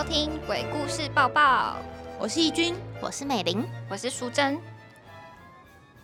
收听《鬼故事抱抱》，我是义军，我是美玲，我是淑珍。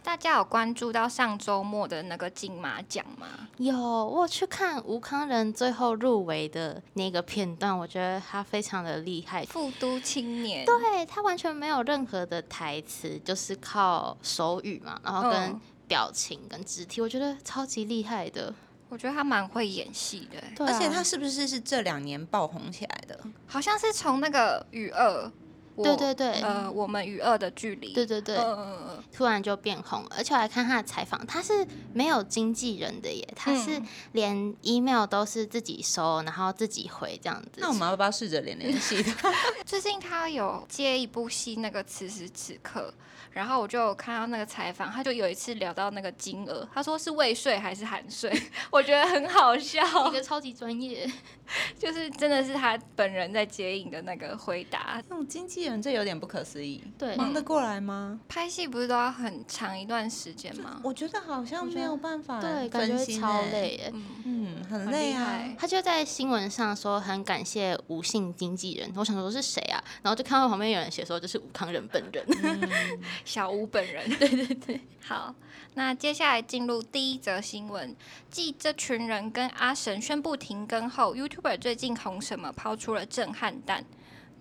大家有关注到上周末的那个金马奖吗？有，我去看吴康仁最后入围的那个片段，我觉得他非常的厉害。复都青年，对他完全没有任何的台词，就是靠手语嘛，然后跟嗯表情跟肢体，我觉得超级厉害的。我觉得他蛮会演戏的，对啊而且他是不是是这两年爆红起来的？好像是从那个与二，我对对对呃，我们与二的距离，对对对，嗯嗯嗯突然就变红，而且我还看他的采访，他是没有经纪人的耶，他是嗯连 email 都是自己收，然后自己回这样子。那我们要不要试着连联系他？最近他有接一部戏，那个此时此刻，然后我就看到那个采访，他就有一次聊到那个金额，他说是未税还是含税，我觉得很好笑一，个超级专业，就是真的是他本人在接应的那个回答。那种经纪人这有点不可思议，对忙得过来吗？拍戏不是都要很长一段时间吗？我觉得好像没有办法对，感觉超欸，累耶。嗯，嗯，很很累啊。他就在新闻上说很感谢吴姓经纪人，我想说是谁啊？然后就看到旁边有人写说这是吴康仁本人。小吴本人。对对对，好，那接下来进入第一则新闻。继这群人跟阿神宣布停更后，YouTuber 最近红什么抛出了震撼弹。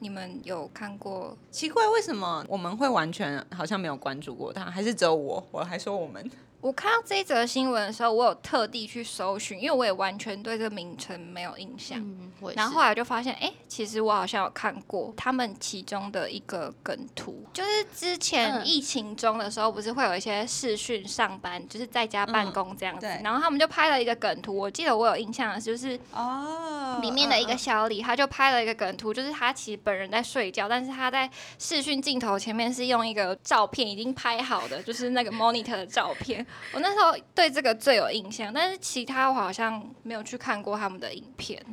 你们有看过？奇怪，为什么我们会完全好像没有关注过他？还是只有我？我还说我们我看到这一则新闻的时候，我有特地去搜寻，因为我也完全对这个名称没有印象。嗯，然后后来就发现，哎、其实我好像有看过他们其中的一个梗图，就是之前嗯疫情中的时候，不是会有一些视讯上班，就是在家办公这样子，对然后他们就拍了一个梗图，我记得我有印象的就是哦里面的一个小李，他就拍了一个梗图，就是他其实本人在睡觉，但是他在视讯镜头前面是用一个照片已经拍好的，就是那个 monitor 的照片。我那时候对这个最有印象，但是其他我好像没有去看过他们的影片。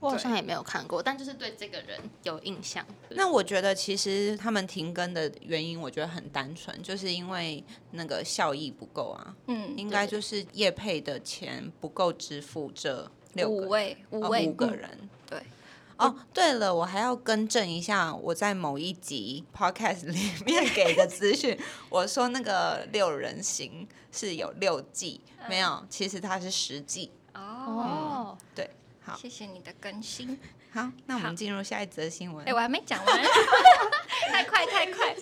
我好像也没有看过，但就是对这个人有印象。那我觉得其实他们停更的原因，我觉得很单纯，就是因为那个效益不够啊，嗯，应该就是业配的钱不够支付这六五位，五哦位、五个人。对。哦，对了，我还要更正一下，我在某一集 podcast 里面给的资讯，我说那个六人行是有六季，没有，其实它是十季。哦，哦，对，好，谢谢你的更新。好，那我们进入下一则新闻哎、。我还没讲完，太 快太快。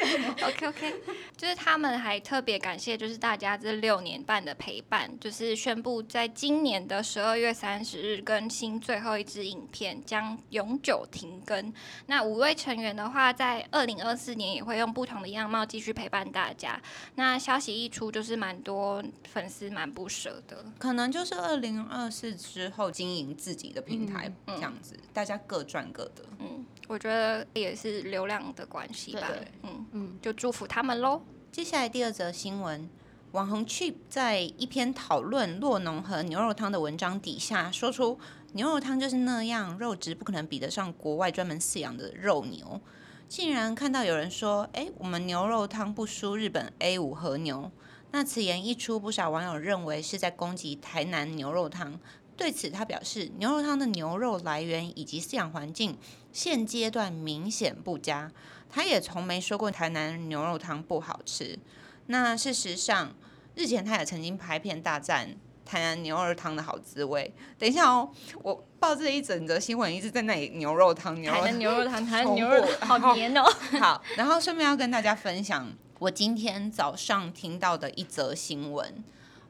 OK OK，就是他们还特别感谢，就是大家这六年半的陪伴，就是宣布在今年的十二月三十日更新最后一支影片，将永久停更。那五位成员的话，在二零二四年也会用不同的样貌继续陪伴大家。那消息一出，就是蛮多粉丝蛮不舍的。可能就是二零二四之后经营自己的平台、嗯这样子，大家各赚各的。嗯，我觉得也是流量的关系吧对。嗯，嗯，就祝福他们喽。接下来第二则新闻，网红 Chip 在一篇讨论洛农和牛肉汤的文章底下说出，牛肉汤就是那样，肉质不可能比得上国外专门饲养的肉牛。竟然看到有人说，哎，我们牛肉汤不输日本 A 五和牛。那此言一出，不少网友认为是在攻击台南牛肉汤。对此，他表示，牛肉汤的牛肉来源以及饲养环境现阶段明显不佳。他也从没说过台南牛肉汤不好吃。那事实上，日前他也曾经拍片大赞台南牛肉汤的好滋味。等一下哦，我报这一整则新闻一直在那里牛肉汤牛肉台汤南牛肉汤，台南牛肉 好黏哦。好，然后顺便要跟大家分享我今天早上听到的一则新闻。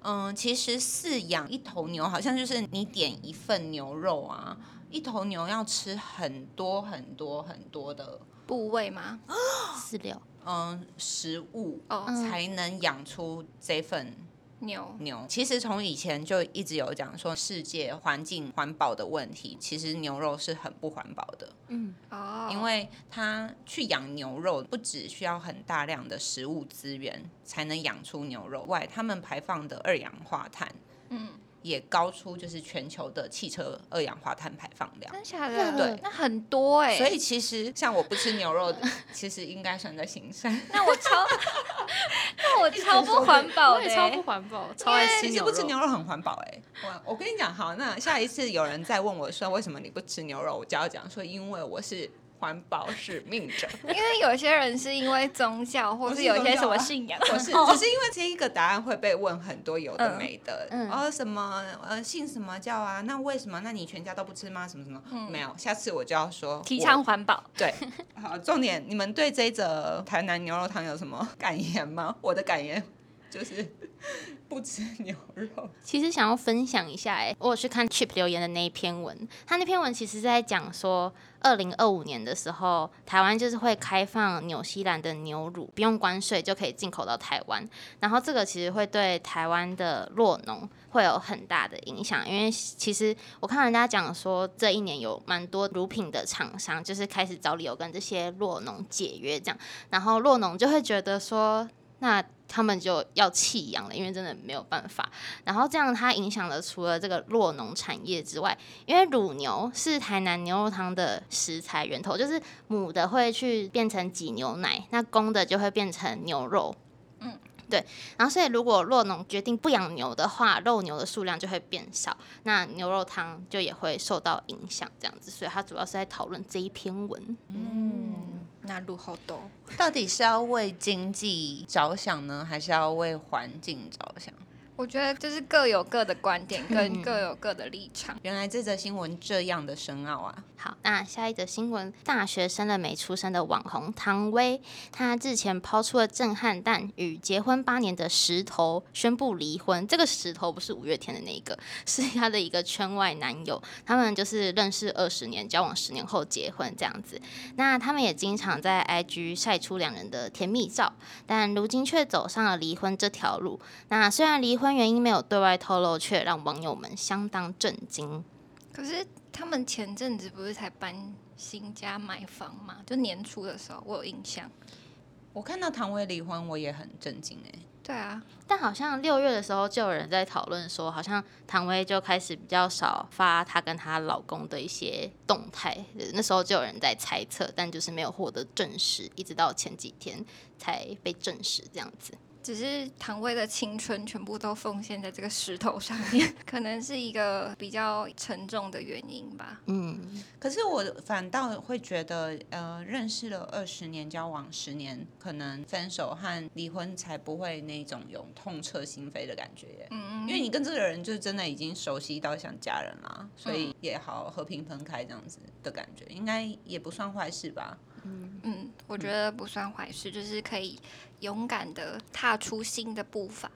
嗯，其实饲养一头牛，好像就是你点一份牛肉啊，一头牛要吃很多很多很多的部位吗？饲料，嗯食物，哦，嗯才能养出这份牛。牛。其实从以前就一直有讲说世界环境环保的问题，其实牛肉是很不环保的。嗯，哦，因为它去养牛肉，不只需要很大量的食物资源才能养出牛肉外，它们排放的二氧化碳嗯，也高出就是全球的汽车二氧化碳排放量。真假的？对那很多哎。所以其实像我不吃牛肉的，其实应该算在行善。那我超，那我超不环保的超不欸。环保，超爱吃其实。不吃牛肉很环保哎、我我跟你讲，好，那下一次有人再问我说为什么你不吃牛肉，我就要讲说，因为我是环保使命者。因为有些人是因为宗教，或我是是有一些什么信仰，不是，只是因为这一个答案会被问很多有的嗯没的，嗯然后什么呃信什么教啊？那为什么？那你全家都不吃吗？什么什么？没有，下次我就要说提倡环保。对，好，重点，你们对这一则台南牛肉汤有什么感言吗？我的感言就是 不吃牛肉。其实想要分享一下、哎，我有去看 Chip 留言的那一篇文，他那篇文其实是在讲说，二零二五年的时候，台湾就是会开放纽西兰的牛乳不用关税就可以进口到台湾，然后这个其实会对台湾的酪农会有很大的影响，因为其实我看人家讲说，这一年有蛮多乳品的厂商就是开始找理由跟这些酪农解约，这样，然后酪农就会觉得说，那他们就要弃养了，因为真的没有办法。然后这样它影响了除了这个酪农产业之外，因为乳牛是台南牛肉汤的食材源头，就是母的会去变成挤牛奶，那公的就会变成牛肉。嗯，对。然后所以如果酪农决定不养牛的话，肉牛的数量就会变少，那牛肉汤就也会受到影响，这样子。所以它主要是在讨论这一篇文。嗯，那路好多。到底是要为经济着想呢，还是要为环境着想？我觉得就是各有各的观点，跟各有各的立场。原来这则新闻这样的深奥啊！好，那下一则新闻，大学生的没出生的网红唐薇，她日前抛出了震撼弹，与结婚八年的石头宣布离婚。这个石头不是五月天的那一个，是她的一个圈外男友。他们就是认识二十年，交往十年后结婚这样子。那他们也经常在 IG 晒出两人的甜蜜照，但如今却走上了离婚这条路。那虽然离婚原因没有对外透露，却让网友们相当震惊。可是他们前阵子不是才搬新家买房吗？就年初的时候，我有印象。我看到唐薇离婚，我也很震惊哎、对啊，但好像六月的时候就有人在讨论说，好像唐薇就开始比较少发她跟她老公的一些动态，那时候就有人在猜测，但就是没有获得证实，一直到前几天才被证实这样子。只是唐薇的青春全部都奉献在这个石头上面，可能是一个比较沉重的原因吧。嗯，可是我反倒会觉得，呃，认识了二十年，交往十年，可能分手和离婚才不会那种有痛彻心扉的感觉耶。嗯因为你跟这个人就真的已经熟悉到像家人啦，所以也好和平分开这样子的感觉，应该也不算坏事吧？嗯，我觉得不算坏事，就是可以勇敢的踏出新的步伐。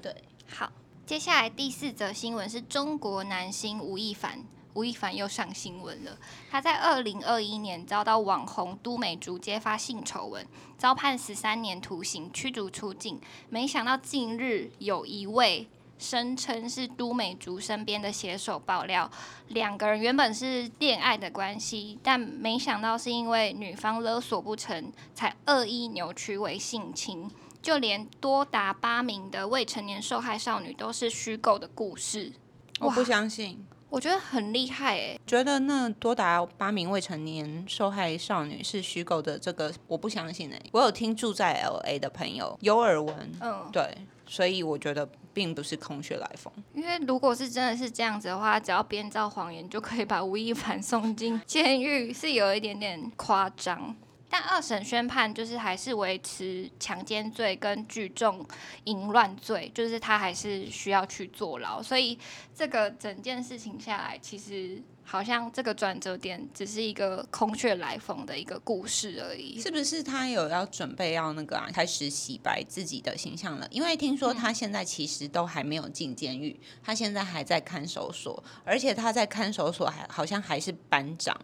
对，好，接下来第四则新闻是中国男星吴亦凡。吴亦凡又上新闻了。他在二零二一年遭到网红都美竹揭发性丑闻，遭判十三年徒刑，驱逐出境。没想到近日有一位声称是都美竹身边的写手爆料，两个人原本是恋爱的关系，但没想到是因为女方勒索不成，才恶意扭曲为性侵。就连多达八名的未成年受害少女都是虚构的故事，我不相信。我觉得很厉害诶、觉得那多达八名未成年受害少女是虚构的，这个我不相信哎、我有听住在 L A 的朋友有耳闻，嗯，对，所以我觉得并不是空穴来风。因为如果是真的是这样子的话，只要编造谎言就可以把吴亦凡 送进监狱，是有一点点夸张。但二审宣判就是还是维持强奸罪跟聚众淫乱罪，就是他还是需要去坐牢。所以这个整件事情下来，其实好像这个转折点只是一个空穴来风的一个故事而已。是不是他有要准备要那个啊，开始洗白自己的形象了？因为听说他现在其实都还没有进监狱，他现在还在看守所，而且他在看守所还好像还是班长，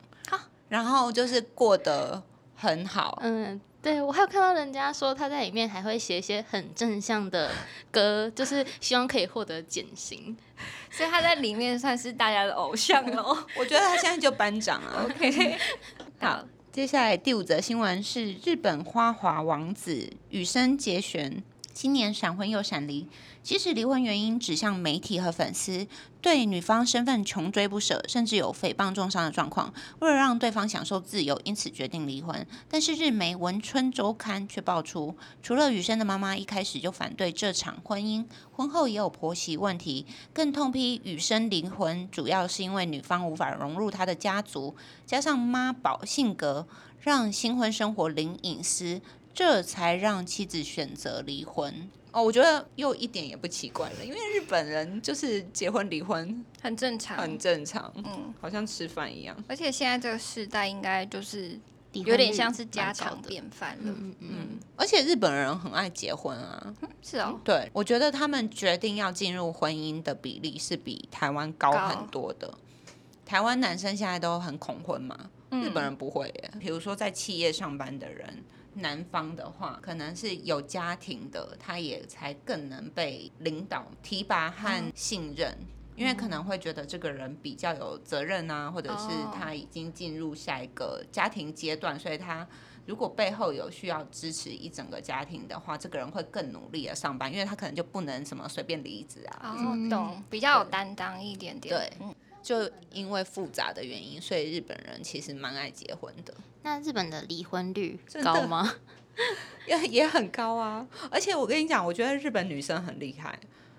然后就是过得很好。嗯，对我还有看到人家说他在里面还会写一些很正向的歌，就是希望可以获得减刑。所以他在里面算是大家的偶像哦。我觉得他现在就班长啊。OK，好，接下来第五则新闻是日本花滑王子羽生结弦今年闪婚又闪离，即使离婚原因指向媒体和粉丝，对女方身份穷追不舍，甚至有诽谤重伤的状况，为了让对方享受自由，因此决定离婚。但是日媒《文春周刊》却爆出，除了雨生的妈妈一开始就反对这场婚姻，婚后也有婆媳问题，更痛批雨生离婚主要是因为女方无法融入他的家族，加上妈宝性格，让新婚生活零隐私。这才让妻子选择离婚哦，我觉得又一点也不奇怪了，因为日本人就是结婚离婚很正常，很正常，嗯，好像吃饭一样。而且现在这个时代应该就是有点像是家常便饭了，嗯嗯。而且日本人很爱结婚啊，是哦，对，我觉得他们决定要进入婚姻的比例是比台湾高很多的。台湾男生现在都很恐婚嘛，日本人不会耶。比如说在企业上班的人。男方的话，可能是有家庭的，他也才更能被领导提拔和信任，因为可能会觉得这个人比较有责任啊，或者是他已经进入下一个家庭阶段，所以他如果背后有需要支持一整个家庭的话，这个人会更努力的上班，因为他可能就不能什么随便离职啊。哦，懂，比较有担当一点点。对，就因为复杂的原因，所以日本人其实蛮爱结婚的。那日本的离婚率高吗？也 也很高啊！而且我跟你讲，我觉得日本女生很厉害，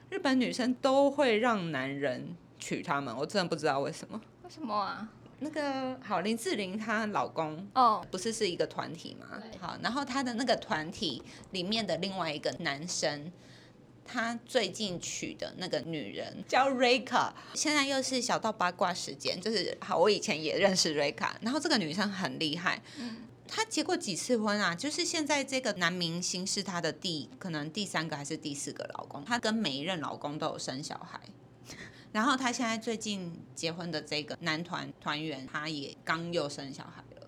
日本女生都会让男人娶她们，我真的不知道为什么。为什么啊？那个好，林志玲她老公哦，不是是一个团体吗？好，然后她的那个团体里面的另外一个男生。他最近娶的那个女人叫瑞卡，现在又是小到八卦时间，就是好，我以前也认识瑞卡，然后这个女生很厉害，嗯，她结过几次婚啊？就是现在这个男明星是她的第可能第三个还是第四个老公，她跟每一任老公都有生小孩，然后她现在最近结婚的这个男团团员，他也刚又生小孩了，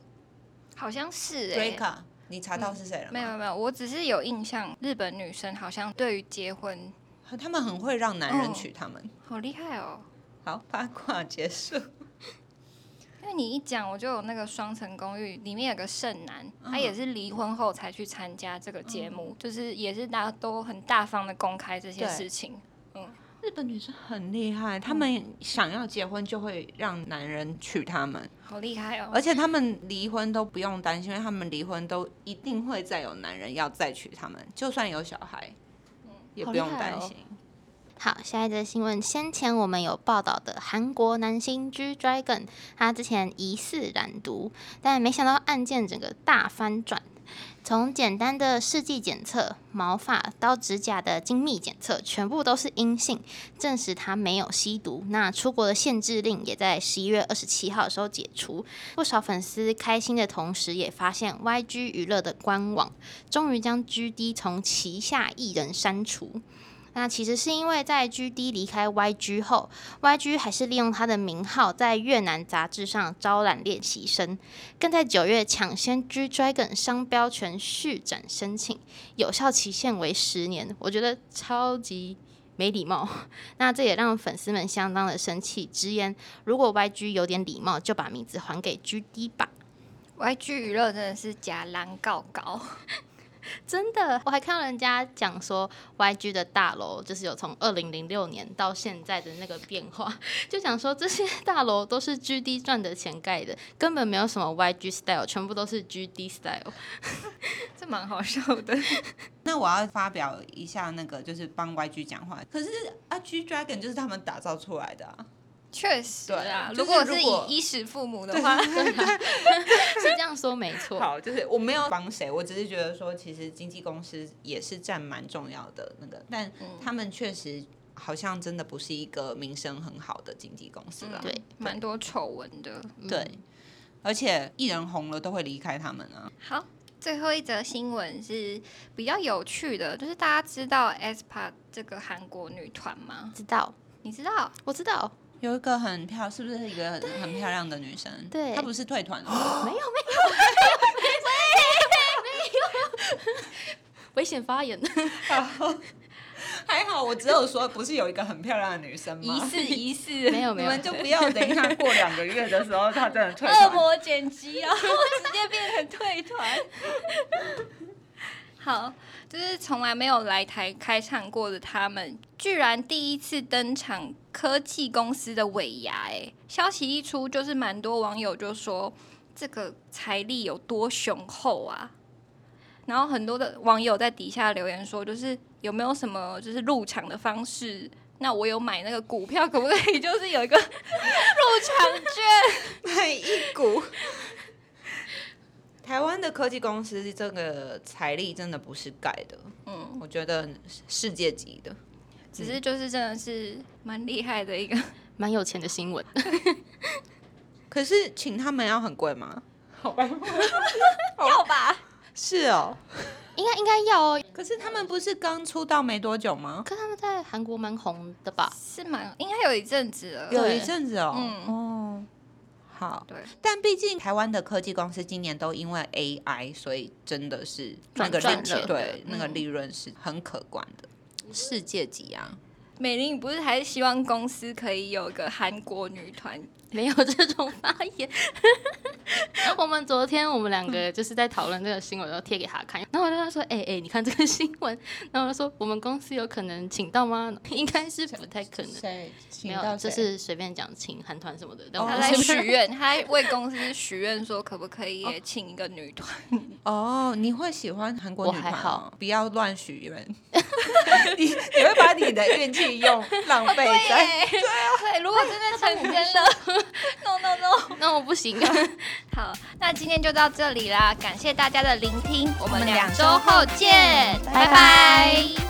好像是瑞卡。你查到是谁了？没有没有，我只是有印象，日本女生好像对于结婚，他们很会让男人娶他们，好厉害哦。好，八卦结束。因为你一讲，我就有那个《双层公寓》里面有个剩男，他也是离婚后才去参加这个节目，就是也是大家都很大方的公开这些事情。日本女生很厉害，她们想要结婚就会让男人娶她们，好厉害哦！而且她们离婚都不用担心，因为她们离婚都一定会再有男人要再娶她们，就算有小孩，也不用担心。好，下一则新闻，先前我们有报道的韩国男星 G Dragon，他之前疑似染毒，但没想到案件整个大翻转。从简单的试剂检测、毛发到指甲的精密检测，全部都是阴性，证实他没有吸毒。那出国的限制令也在十一月二十七号的时候解除。不少粉丝开心的同时，也发现 YG 娱乐的官网终于将 GD 从旗下艺人删除。那其实是因为在 G D 离开 Y G 后，Y G 还是利用他的名号在越南杂志上招揽练习生，更在九月抢先 G Dragon 商标权续展申请，有效期限为十年。我觉得超级没礼貌。那这也让粉丝们相当的生气，直言如果 Y G 有点礼貌，就把名字还给 G D 吧。Y G 娱乐真的是假狼告告。真的，我还看到人家讲说，YG 的大楼就是有从二零零六年到现在的那个变化，就讲说这些大楼都是 GD 赚的钱盖的，根本没有什么 YG style，全部都是 GD style，这蛮好笑的。那我要发表一下那个，就是帮 YG 讲话，可是啊，G Dragon 就是他们打造出来的啊。确实啊，如果是以衣食父母的话，是这样说没错。好，就是我没有帮谁，我只是觉得说，其实经纪公司也是占蛮重要的那个，但他们确实好像真的不是一个名声很好的经纪公司了。对，蛮多丑闻的。对，而且艺人红了都会离开他们啊。好，最后一则新闻是比较有趣的，就是大家知道 aespa 这个韩国女团吗？知道？你知道？我知道。有一个很漂，是不是一个很很漂亮的女生？对，她不是退团了吗？没有，没有，没有，没有，危险发言。还好，我只有说不是有一个很漂亮的女生吗？疑似，疑似，没有，没有，你们就不要等一下过两个月的时候，她真的退团。恶魔剪辑，然后直接变成退团。好，就是从来没有来台开唱过的他们，居然第一次登场科技公司的尾牙。哎，消息一出，就是蛮多网友就说这个财力有多雄厚啊。然后很多的网友在底下留言说，就是有没有什么就是入场的方式？那我有买那个股票，可不可以就是有一个 入场券？买一股。台湾的科技公司这个财力真的不是盖的，嗯，我觉得世界级的，只是就是真的是蛮厉害的一个 蛮有钱的新闻。可是请他们要很贵吗？好吧，要吧？是哦，应该应该要哦。可是他们不是刚出道没多久吗？可他们在韩国蛮红的吧？是蛮应该有一阵子了，有一阵子哦。嗯哦，好。对，但毕竟台湾的科技公司今年都因为 AI，所以真的是那个赚钱对那个利润是很可观的，世界级啊。美玲，你不是还是希望公司可以有个韩国女团？没有这种发言。我们昨天我们两个就是在讨论这个新闻，然后贴给他看。然后我就跟他说：“哎哎，你看这个新闻。”然后我就说：“我们公司有可能请到吗？应该是不太可能。”没有，就是随便讲请韩团什么的。他在许愿，他为公司许愿说可不可以也请一个女团？哦，你会喜欢韩国女团？好，不要乱许愿。你你会把你的运气用浪费在对啊？对，如果真的成真了。No no no，那我不行。好，那今天就到这里啦，感谢大家的聆听，我们两周后见，拜拜。